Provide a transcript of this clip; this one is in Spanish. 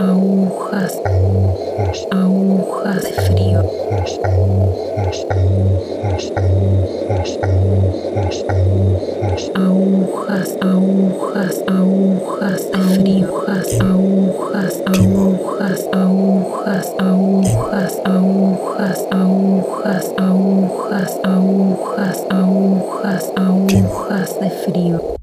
agujas, agujas, agujas de frío, agujas, agujas, agujas, agujas, agujas, agujas, agujas, agujas, agujas de frío, agujas, agujas, agujas, agujas, agujas, agujas, agujas, agujas, agujas, agujas, agujas de frío.